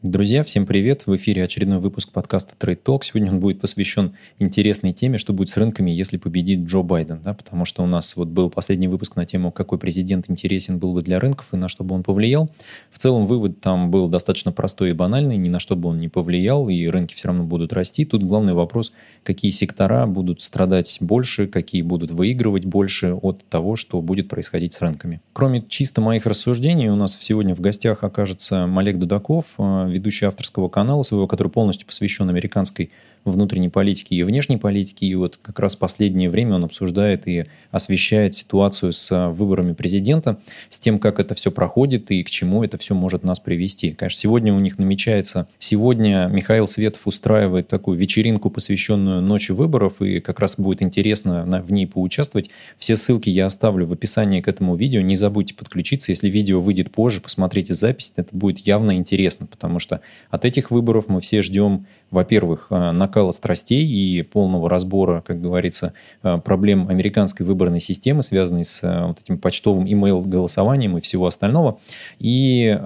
Друзья, всем привет! В эфире очередной выпуск подкаста Trade Talk. Сегодня он будет посвящен интересной теме, что будет с рынками, если победит Джо Байден. Да? Потому что у нас вот был последний выпуск на тему, какой президент интересен был бы для рынков и на что бы он повлиял. В целом вывод там был достаточно простой и банальный, ни на что бы он не повлиял, и рынки все равно будут расти. Тут главный вопрос, какие сектора будут страдать больше, какие будут выигрывать больше от того, что будет происходить с рынками. Кроме чисто моих рассуждений, у нас сегодня в гостях окажется Малек Дудаков, ведущий авторского канала своего, который полностью посвящен американской внутренней политики и внешней политики. И вот как раз последнее время он обсуждает и освещает ситуацию с а, выборами президента, с тем, как это все проходит и к чему это все может нас привести. Конечно, сегодня у них намечается... Сегодня Михаил Светов устраивает такую вечеринку, посвященную ночи выборов, и как раз будет интересно в ней поучаствовать. Все ссылки я оставлю в описании к этому видео. Не забудьте подключиться. Если видео выйдет позже, посмотрите запись. Это будет явно интересно, потому что от этих выборов мы все ждем во-первых, э, накала страстей и полного разбора, как говорится, э, проблем американской выборной системы, связанной с э, вот этим почтовым имейл-голосованием и всего остального. И,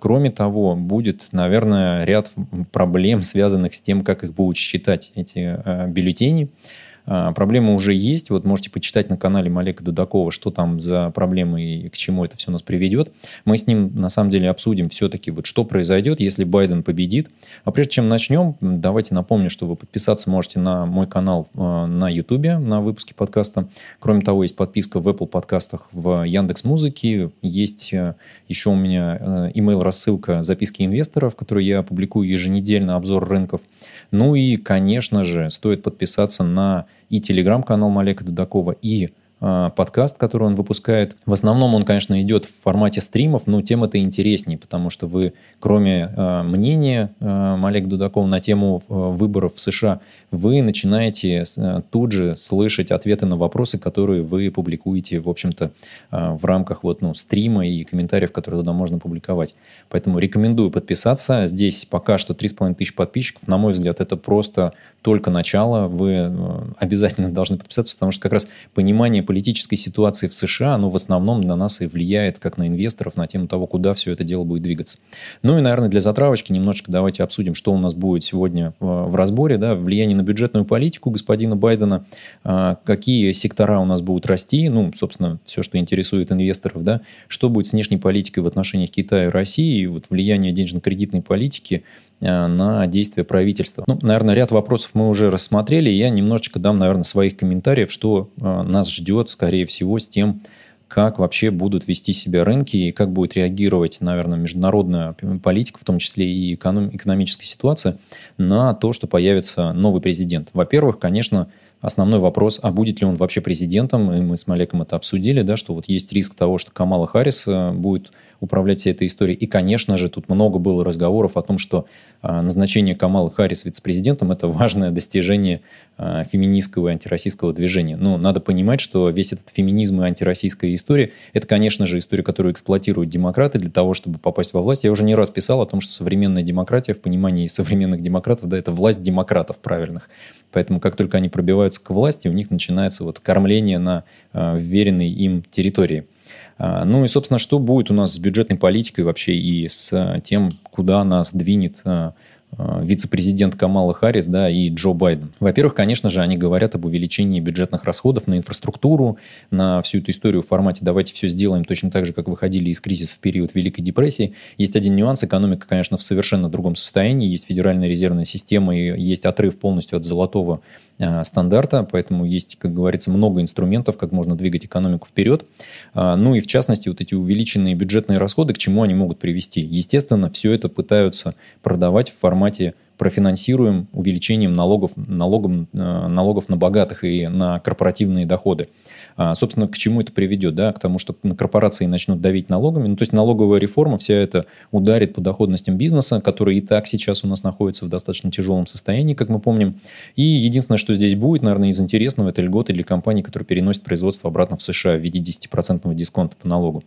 кроме того, будет, наверное, ряд проблем, связанных с тем, как их будут считать эти бюллетени. А, проблема уже есть. Вот можете почитать на канале Малека Дудакова, что там за проблемы и к чему это все нас приведет. Мы с ним на самом деле обсудим все-таки, вот что произойдет, если Байден победит. А прежде чем начнем, давайте напомню, что вы подписаться можете на мой канал а, на YouTube, на выпуске подкаста. Кроме того, есть подписка в Apple подкастах, в Яндекс Музыке. Есть э, еще у меня email рассылка записки инвесторов, которую я публикую еженедельно, обзор рынков. Ну и, конечно же, стоит подписаться на и телеграм-канал Малека Дудакова, и подкаст, который он выпускает. В основном он, конечно, идет в формате стримов, но тем это интереснее, потому что вы, кроме э, мнения э, Малек Дудакова на тему э, выборов в США, вы начинаете э, тут же слышать ответы на вопросы, которые вы публикуете, в общем-то, э, в рамках вот, ну, стрима и комментариев, которые туда можно публиковать. Поэтому рекомендую подписаться. Здесь пока что 3,5 тысяч подписчиков. На мой взгляд, это просто только начало. Вы э, обязательно должны подписаться, потому что как раз понимание политической ситуации в США, оно в основном на нас и влияет, как на инвесторов, на тему того, куда все это дело будет двигаться. Ну и, наверное, для затравочки немножечко давайте обсудим, что у нас будет сегодня в разборе. Да, влияние на бюджетную политику господина Байдена, а, какие сектора у нас будут расти, ну, собственно, все, что интересует инвесторов, да, что будет с внешней политикой в отношениях Китая и России, и вот влияние денежно-кредитной политики на действия правительства. Ну, наверное, ряд вопросов мы уже рассмотрели. Я немножечко дам, наверное, своих комментариев, что э, нас ждет, скорее всего, с тем, как вообще будут вести себя рынки и как будет реагировать, наверное, международная политика, в том числе и эконом, экономическая ситуация, на то, что появится новый президент. Во-первых, конечно, основной вопрос, а будет ли он вообще президентом, и мы с Малеком это обсудили, да, что вот есть риск того, что Камала Харрис э, будет управлять всей этой историей. И, конечно же, тут много было разговоров о том, что а, назначение Камала Харрис вице-президентом – это важное достижение а, феминистского и антироссийского движения. Но надо понимать, что весь этот феминизм и антироссийская история – это, конечно же, история, которую эксплуатируют демократы для того, чтобы попасть во власть. Я уже не раз писал о том, что современная демократия в понимании современных демократов, да, это власть демократов правильных. Поэтому как только они пробиваются к власти, у них начинается вот кормление на э, вверенной им территории. А, ну и, собственно, что будет у нас с бюджетной политикой вообще и с а, тем, куда нас двинет а, Э, вице-президент Камала Харрис да, и Джо Байден. Во-первых, конечно же, они говорят об увеличении бюджетных расходов на инфраструктуру, на всю эту историю в формате «давайте все сделаем точно так же, как выходили из кризиса в период Великой депрессии». Есть один нюанс. Экономика, конечно, в совершенно другом состоянии. Есть федеральная резервная система и есть отрыв полностью от золотого э, стандарта, поэтому есть, как говорится, много инструментов, как можно двигать экономику вперед. А, ну и в частности, вот эти увеличенные бюджетные расходы, к чему они могут привести? Естественно, все это пытаются продавать в формате формате профинансируем увеличением налогов, налогом, э, налогов на богатых и на корпоративные доходы. А, собственно, к чему это приведет? Да? К тому, что корпорации начнут давить налогами. Ну, то есть налоговая реформа вся это ударит по доходностям бизнеса, который и так сейчас у нас находится в достаточно тяжелом состоянии, как мы помним. И единственное, что здесь будет, наверное, из интересного, это льготы для компаний, которые переносят производство обратно в США в виде 10% дисконта по налогу.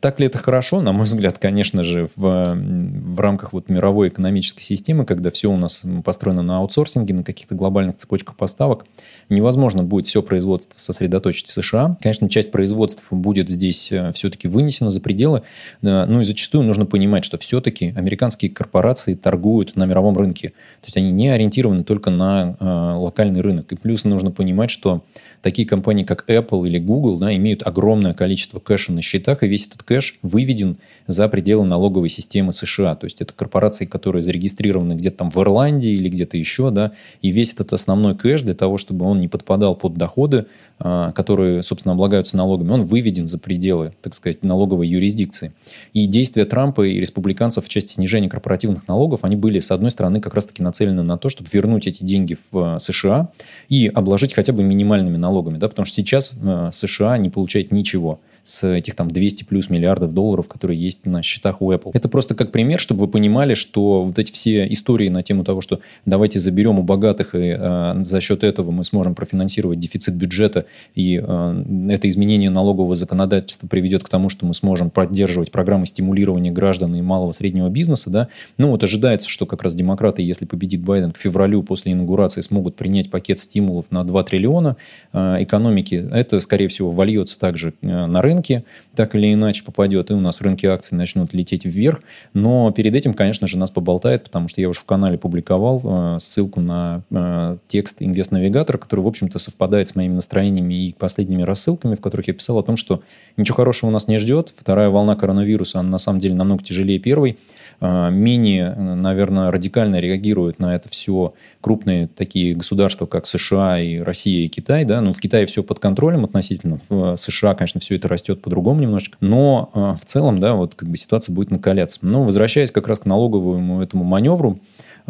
Так ли это хорошо? На мой взгляд, конечно же, в, в рамках вот мировой экономической системы, когда все у нас построено на аутсорсинге, на каких-то глобальных цепочках поставок, невозможно будет все производство сосредоточить в США. Конечно, часть производства будет здесь э, все-таки вынесена за пределы. Ну и зачастую нужно понимать, что все-таки американские корпорации торгуют на мировом рынке. То есть они не ориентированы только на э, локальный рынок. И плюс нужно понимать, что такие компании, как Apple или Google, да, имеют огромное количество кэша на счетах, и весь этот кэш выведен за пределы налоговой системы США. То есть это корпорации, которые зарегистрированы где-то там в Ирландии или где-то еще, да, и весь этот основной кэш для того, чтобы он не подпадал под доходы, которые, собственно, облагаются налогами, он выведен за пределы, так сказать, налоговой юрисдикции. И действия Трампа и республиканцев в части снижения корпоративных налогов, они были, с одной стороны, как раз-таки нацелены на то, чтобы вернуть эти деньги в а, США и обложить хотя бы минимальными налогами, да, потому что сейчас а, США не получает ничего с этих там 200 плюс миллиардов долларов, которые есть на счетах у Apple. Это просто как пример, чтобы вы понимали, что вот эти все истории на тему того, что давайте заберем у богатых, и э, за счет этого мы сможем профинансировать дефицит бюджета, и э, это изменение налогового законодательства приведет к тому, что мы сможем поддерживать программы стимулирования граждан и малого среднего бизнеса, да, ну вот ожидается, что как раз демократы, если победит Байден к февралю после инаугурации, смогут принять пакет стимулов на 2 триллиона э, экономики. Это, скорее всего, вольется также э, на рынок, рынке, так или иначе попадет, и у нас рынки акций начнут лететь вверх. Но перед этим, конечно же, нас поболтает, потому что я уже в канале публиковал э, ссылку на э, текст инвест-навигатора, который, в общем-то, совпадает с моими настроениями и последними рассылками, в которых я писал о том, что ничего хорошего нас не ждет. Вторая волна коронавируса, она на самом деле намного тяжелее первой. Э, менее, наверное, радикально реагируют на это все крупные такие государства, как США и Россия и Китай. Да? Ну, в Китае все под контролем относительно. В США, конечно, все это растет по-другому немножечко. Но э, в целом, да, вот как бы ситуация будет накаляться. Но возвращаясь как раз к налоговому этому маневру,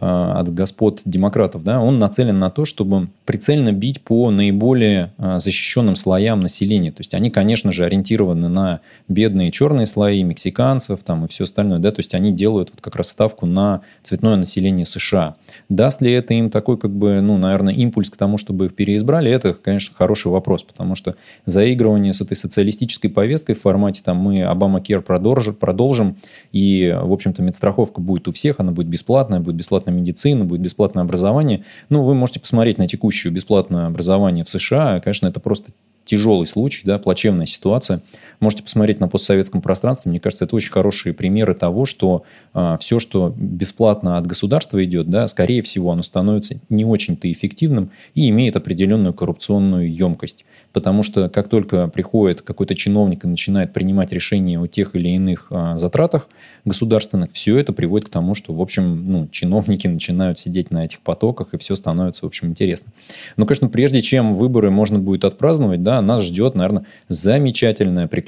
от господ демократов, да, он нацелен на то, чтобы прицельно бить по наиболее э, защищенным слоям населения. То есть они, конечно же, ориентированы на бедные черные слои, мексиканцев там, и все остальное. Да? То есть они делают вот как раз ставку на цветное население США. Даст ли это им такой, как бы, ну, наверное, импульс к тому, чтобы их переизбрали, это, конечно, хороший вопрос, потому что заигрывание с этой социалистической повесткой в формате там мы Obamacare продолжим, продолжим, и, в общем-то, медстраховка будет у всех, она будет бесплатная, будет бесплатная бесплатная медицина, будет бесплатное образование. Ну, вы можете посмотреть на текущее бесплатное образование в США. Конечно, это просто тяжелый случай, да, плачевная ситуация. Можете посмотреть на постсоветском пространстве. Мне кажется, это очень хорошие примеры того, что а, все, что бесплатно от государства идет, да, скорее всего, оно становится не очень-то эффективным и имеет определенную коррупционную емкость. Потому что как только приходит какой-то чиновник и начинает принимать решения о тех или иных э, затратах государственных, все это приводит к тому, что, в общем, ну, чиновники начинают сидеть на этих потоках, и все становится, в общем, интересно. Но, конечно, прежде чем выборы можно будет отпраздновать, да, нас ждет, наверное, замечательное приключение,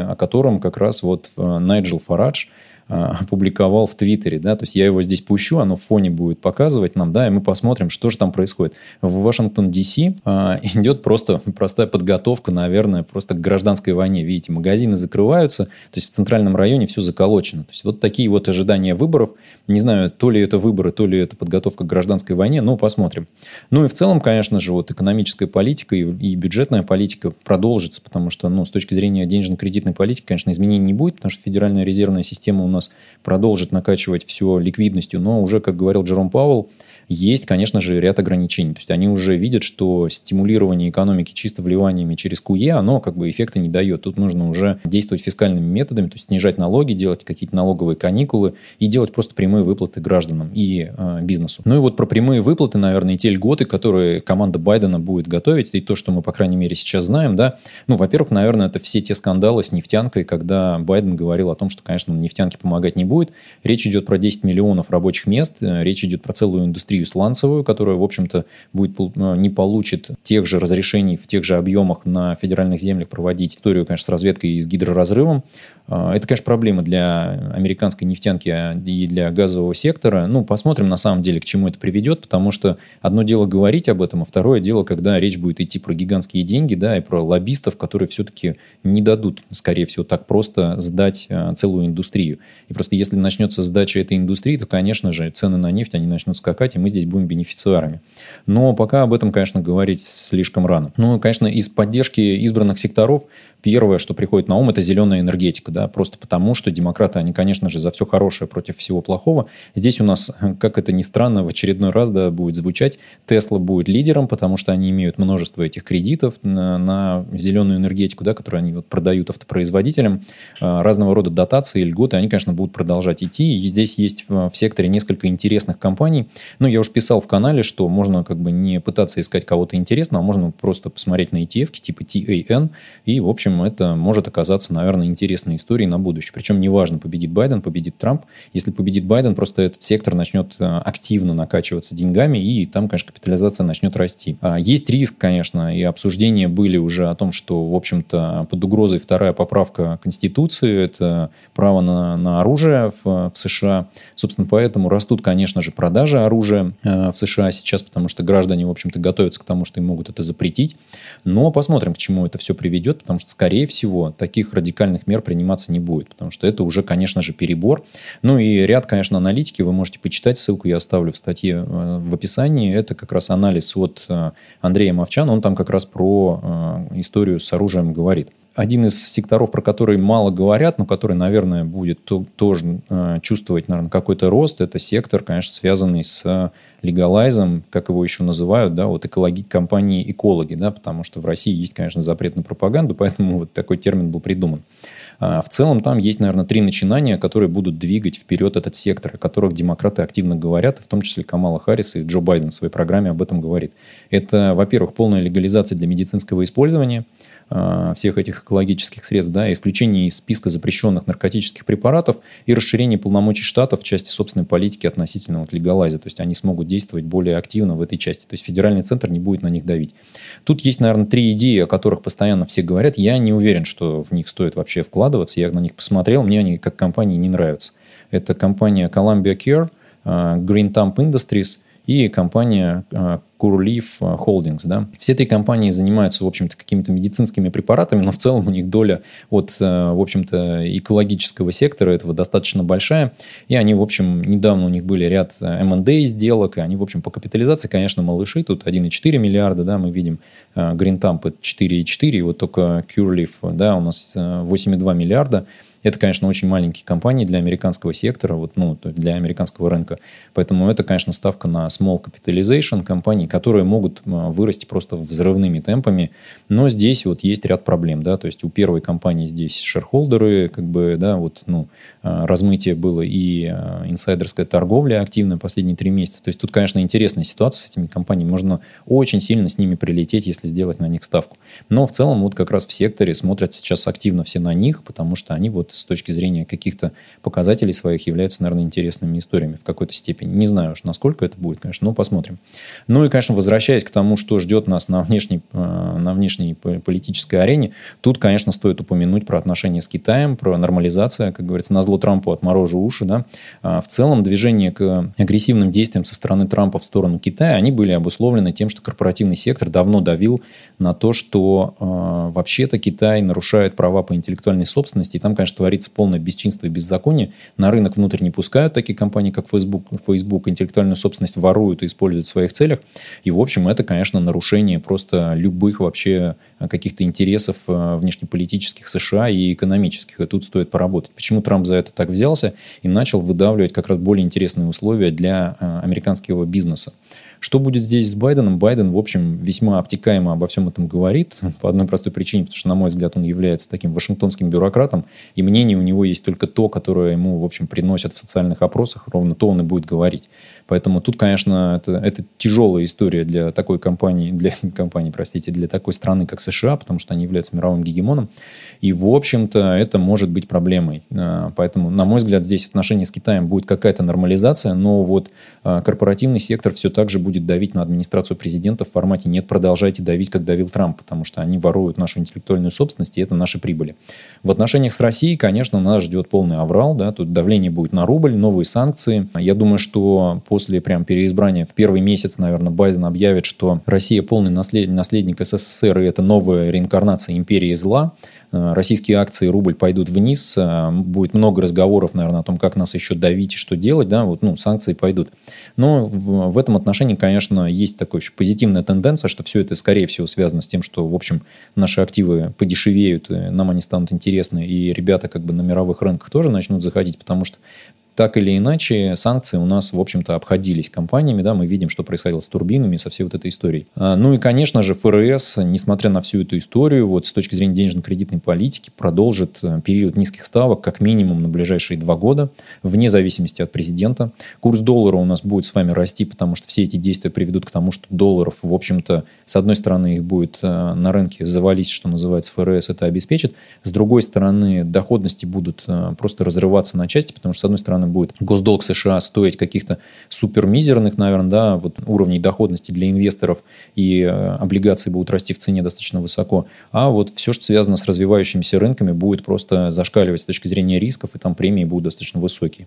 о котором как раз вот э, Найджел Фарадж – опубликовал в Твиттере, да, то есть я его здесь пущу, оно в фоне будет показывать нам, да, и мы посмотрим, что же там происходит. В Вашингтон, Д.С. А, идет просто простая подготовка, наверное, просто к гражданской войне. Видите, магазины закрываются, то есть в центральном районе все заколочено. То есть вот такие вот ожидания выборов. Не знаю, то ли это выборы, то ли это подготовка к гражданской войне, но посмотрим. Ну и в целом, конечно же, вот экономическая политика и, и бюджетная политика продолжится, потому что, ну, с точки зрения денежно-кредитной политики, конечно, изменений не будет, потому что Федеральная резервная система у нас продолжит накачивать все ликвидностью, но уже, как говорил Джером Пауэлл, есть, конечно же, ряд ограничений. То есть они уже видят, что стимулирование экономики чисто вливаниями через QE, оно как бы эффекта не дает. Тут нужно уже действовать фискальными методами, то есть снижать налоги, делать какие-то налоговые каникулы и делать просто прямые выплаты гражданам и э, бизнесу. Ну и вот про прямые выплаты, наверное, и те льготы, которые команда Байдена будет готовить, и то, что мы, по крайней мере, сейчас знаем, да, ну, во-первых, наверное, это все те скандалы с нефтянкой, когда Байден говорил о том, что, конечно, нефтянке помогать не будет. Речь идет про 10 миллионов рабочих мест, э, речь идет про целую индустрию индустрию сланцевую, которая, в общем-то, будет, э, не получит тех же разрешений в тех же объемах на федеральных землях проводить историю, конечно, с разведкой и с гидроразрывом. А, это, конечно, проблема для американской нефтянки и для газового сектора. Ну, посмотрим на самом деле, к чему это приведет, потому что одно дело говорить об этом, а второе дело, когда речь будет идти про гигантские деньги, да, и про лоббистов, которые все-таки не дадут, скорее всего, так просто сдать а, целую индустрию. И просто если начнется сдача этой индустрии, то, конечно же, цены на нефть, они начнут скакать, и мы здесь будем бенефициарами. Но пока об этом, конечно, говорить слишком рано. Ну, конечно, из поддержки избранных секторов первое, что приходит на ум, это зеленая энергетика, да, просто потому, что демократы, они, конечно же, за все хорошее против всего плохого. Здесь у нас, как это ни странно, в очередной раз, да, будет звучать, Тесла будет лидером, потому что они имеют множество этих кредитов на, на зеленую энергетику, да, которую они вот продают автопроизводителям, а, разного рода дотации, льготы, они, конечно, будут продолжать идти. И здесь есть в секторе несколько интересных компаний. Ну, я уже писал в канале, что можно как бы не пытаться искать кого-то интересного, а можно просто посмотреть на ETF типа TAN, и, в общем, общем, это может оказаться, наверное, интересной историей на будущее. Причем неважно, победит Байден, победит Трамп. Если победит Байден, просто этот сектор начнет э, активно накачиваться деньгами, и там, конечно, капитализация начнет расти. А есть риск, конечно, и обсуждения были уже о том, что, в общем-то, под угрозой вторая поправка Конституции, это право на, на оружие в, в США. Собственно, поэтому растут, конечно же, продажи оружия э, в США сейчас, потому что граждане, в общем-то, готовятся к тому, что им могут это запретить. Но посмотрим, к чему это все приведет, потому что, скорее всего, таких радикальных мер приниматься не будет, потому что это уже, конечно же, перебор. Ну и ряд, конечно, аналитики, вы можете почитать, ссылку я оставлю в статье э, в описании. Это как раз анализ от э, Андрея Мовчана, он там как раз про э, историю с оружием говорит один из секторов, про который мало говорят, но который, наверное, будет то, тоже э, чувствовать, наверное, какой-то рост, это сектор, конечно, связанный с легалайзом, как его еще называют, да, вот экологи, компании экологи, да, потому что в России есть, конечно, запрет на пропаганду, поэтому вот такой термин был придуман. А в целом там есть, наверное, три начинания, которые будут двигать вперед этот сектор, о которых демократы активно говорят, в том числе Камала Харрис и Джо Байден в своей программе об этом говорит. Это, во-первых, полная легализация для медицинского использования – Э, всех этих экологических средств, да, исключение из списка запрещенных наркотических препаратов и расширение полномочий штатов в части собственной политики относительно вот легалайза. То есть они смогут действовать более активно в этой части. То есть федеральный центр не будет на них давить. Тут есть, наверное, три идеи, о которых постоянно все говорят. Я не уверен, что в них стоит вообще вкладываться. Я на них посмотрел, мне они как компании не нравятся. Это компания Columbia Care, э, Green Thumb Industries – и компания Curleaf э, Holdings. Да. Все три компании занимаются, в общем-то, какими-то медицинскими препаратами, но в целом у них доля от, э, в общем-то, экологического сектора этого достаточно большая. И они, в общем, недавно у них были ряд э, M&A сделок, и они, в общем, по капитализации, конечно, малыши. Тут 1,4 миллиарда, да, мы видим. Thumb 4,4, и вот только Curleaf, да, у нас 8,2 миллиарда. Это, конечно, очень маленькие компании для американского сектора, вот, ну, для американского рынка. Поэтому это, конечно, ставка на small capitalization компаний, которые могут вырасти просто взрывными темпами. Но здесь вот есть ряд проблем, да, то есть у первой компании здесь шерхолдеры, как бы, да, вот, ну, а, размытие было и а, инсайдерская торговля активная последние три месяца. То есть тут, конечно, интересная ситуация с этими компаниями. Можно очень сильно с ними прилететь, если сделать на них ставку. Но в целом вот как раз в секторе смотрят сейчас активно все на них, потому что они вот с точки зрения каких-то показателей своих являются, наверное, интересными историями в какой-то степени. Не знаю уж, насколько это будет, конечно, но посмотрим. Ну и, конечно, возвращаясь к тому, что ждет нас на внешней, э, на внешней политической арене, тут, конечно, стоит упомянуть про отношения с Китаем, про нормализацию, как говорится, на зло Трампу отморожу уши. Да? А в целом движение к агрессивным действиям со стороны Трампа в сторону Китая, они были обусловлены тем, что корпоративный сектор давно давил на то, что э, вообще-то Китай нарушает права по интеллектуальной собственности, и там, конечно, творится полное бесчинство и беззаконие. На рынок внутрь не пускают такие компании, как Facebook. Facebook интеллектуальную собственность воруют и используют в своих целях. И, в общем, это, конечно, нарушение просто любых вообще каких-то интересов э, внешнеполитических США и экономических. И тут стоит поработать. Почему Трамп за это так взялся и начал выдавливать как раз более интересные условия для э, американского бизнеса. Что будет здесь с Байденом? Байден, в общем, весьма обтекаемо обо всем этом говорит. По одной простой причине, потому что, на мой взгляд, он является таким вашингтонским бюрократом, и мнение у него есть только то, которое ему, в общем, приносят в социальных опросах, ровно то он и будет говорить. Поэтому тут, конечно, это, это тяжелая история для такой компании, для компании, простите, для такой страны, как США, потому что они являются мировым гегемоном. И, в общем-то, это может быть проблемой. А, поэтому, на мой взгляд, здесь отношения с Китаем будет какая-то нормализация, но вот а, корпоративный сектор все так же будет давить на администрацию президента в формате «нет, продолжайте давить, как давил Трамп», потому что они воруют нашу интеллектуальную собственность, и это наши прибыли. В отношениях с Россией, конечно, нас ждет полный аврал, да, тут давление будет на рубль, новые санкции. Я думаю, что после прям переизбрания в первый месяц, наверное, Байден объявит, что Россия полный наслед... наследник СССР, и это новая реинкарнация империи зла, российские акции, рубль пойдут вниз, будет много разговоров, наверное, о том, как нас еще давить и что делать, да, вот, ну, санкции пойдут. Но в, в этом отношении, конечно, есть такая еще позитивная тенденция, что все это, скорее всего, связано с тем, что, в общем, наши активы подешевеют, нам они станут интересны, и ребята как бы на мировых рынках тоже начнут заходить, потому что так или иначе, санкции у нас, в общем-то, обходились компаниями, да, мы видим, что происходило с турбинами, со всей вот этой историей. А, ну и, конечно же, ФРС, несмотря на всю эту историю, вот с точки зрения денежно-кредитной политики, продолжит э, период низких ставок как минимум на ближайшие два года, вне зависимости от президента. Курс доллара у нас будет с вами расти, потому что все эти действия приведут к тому, что долларов, в общем-то, с одной стороны, их будет э, на рынке завалить, что называется, ФРС это обеспечит, с другой стороны, доходности будут э, просто разрываться на части, потому что, с одной стороны, стороны, будет госдолг США стоить каких-то супермизерных, наверное, да, вот уровней доходности для инвесторов, и э, облигации будут расти в цене достаточно высоко. А вот все, что связано с развивающимися рынками, будет просто зашкаливать с точки зрения рисков, и там премии будут достаточно высокие.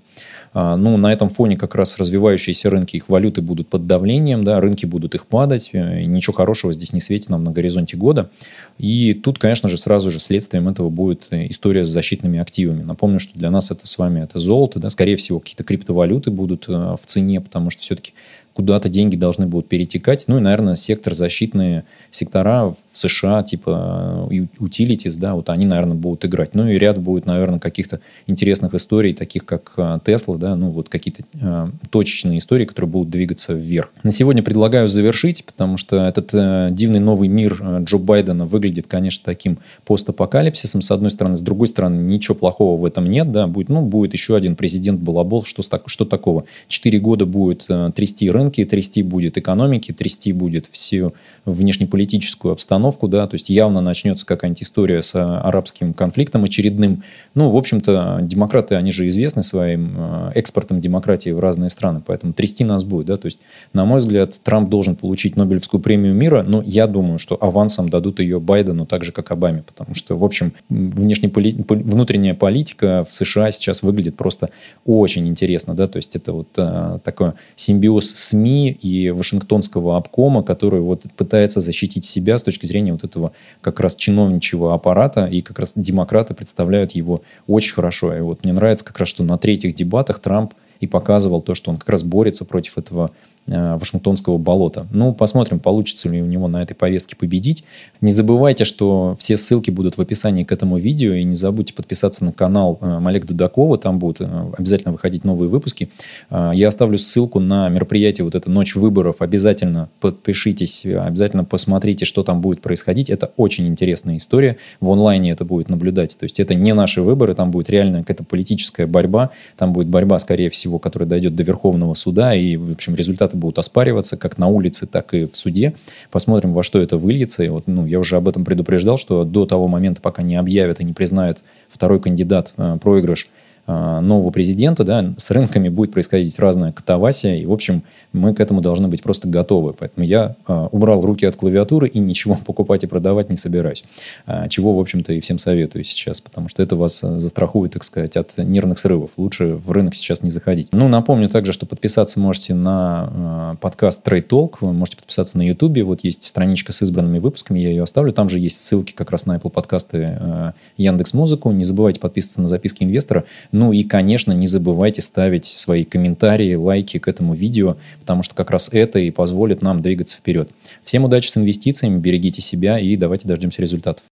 А, ну, на этом фоне как раз развивающиеся рынки, их валюты будут под давлением, да, рынки будут их падать, э, ничего хорошего здесь не светит нам на горизонте года. И тут, конечно же, сразу же следствием этого будет э, история с защитными активами. Напомню, что для нас это с вами это золото, да, скорее скорее всего, какие-то криптовалюты будут э, в цене, потому что все-таки куда-то деньги должны будут перетекать. Ну и, наверное, сектор защитные сектора в США, типа э, utilities, да, вот они, наверное, будут играть. Ну и ряд будет, наверное, каких-то интересных историй, таких как Tesla, э, да, ну вот какие-то э, точечные истории, которые будут двигаться вверх. На сегодня предлагаю завершить, потому что этот э, дивный новый мир Джо Байдена выглядит, конечно, таким постапокалипсисом, с одной стороны. С другой стороны, ничего плохого в этом нет, да, будет, ну, будет еще один президент Балабол, что, что такого? Четыре года будет э, трясти рынок, рынки трясти будет, экономики трясти будет, всю внешнеполитическую обстановку, да, то есть явно начнется какая-нибудь история с арабским конфликтом очередным. Ну, в общем-то, демократы, они же известны своим э, экспортом демократии в разные страны, поэтому трясти нас будет, да, то есть, на мой взгляд, Трамп должен получить Нобелевскую премию мира, но я думаю, что авансом дадут ее Байдену так же, как Обаме, потому что, в общем, внешнеполи... внутренняя политика в США сейчас выглядит просто очень интересно, да, то есть, это вот а, такой симбиоз с СМИ и Вашингтонского обкома, который вот пытается защитить себя с точки зрения вот этого как раз чиновничьего аппарата, и как раз демократы представляют его очень хорошо. И вот мне нравится как раз, что на третьих дебатах Трамп и показывал то, что он как раз борется против этого Вашингтонского болота. Ну, посмотрим, получится ли у него на этой повестке победить. Не забывайте, что все ссылки будут в описании к этому видео. И не забудьте подписаться на канал э, Олега Дудакова. Там будут э, обязательно выходить новые выпуски. Я оставлю ссылку на мероприятие вот эта «Ночь выборов». Обязательно подпишитесь, обязательно посмотрите, что там будет происходить. Это очень интересная история. В онлайне это будет наблюдать. То есть это не наши выборы, там будет реально какая-то политическая борьба. Там будет борьба, скорее всего, которая дойдет до Верховного суда. И, в общем, результаты результаты будут оспариваться как на улице, так и в суде. Посмотрим, во что это выльется. И вот, ну, я уже об этом предупреждал, что до того момента, пока не объявят и не признают второй кандидат э, проигрыш, нового президента, да, с рынками будет происходить разная катавасия, и, в общем, мы к этому должны быть просто готовы. Поэтому я а, убрал руки от клавиатуры и ничего покупать и продавать не собираюсь. А, чего, в общем-то, и всем советую сейчас, потому что это вас застрахует, так сказать, от нервных срывов. Лучше в рынок сейчас не заходить. Ну, напомню также, что подписаться можете на подкаст Trade Talk, вы можете подписаться на YouTube, вот есть страничка с избранными выпусками, я ее оставлю, там же есть ссылки как раз на Apple подкасты, Яндекс Музыку, не забывайте подписываться на записки инвестора, ну и, конечно, не забывайте ставить свои комментарии, лайки к этому видео, потому что как раз это и позволит нам двигаться вперед. Всем удачи с инвестициями, берегите себя и давайте дождемся результатов.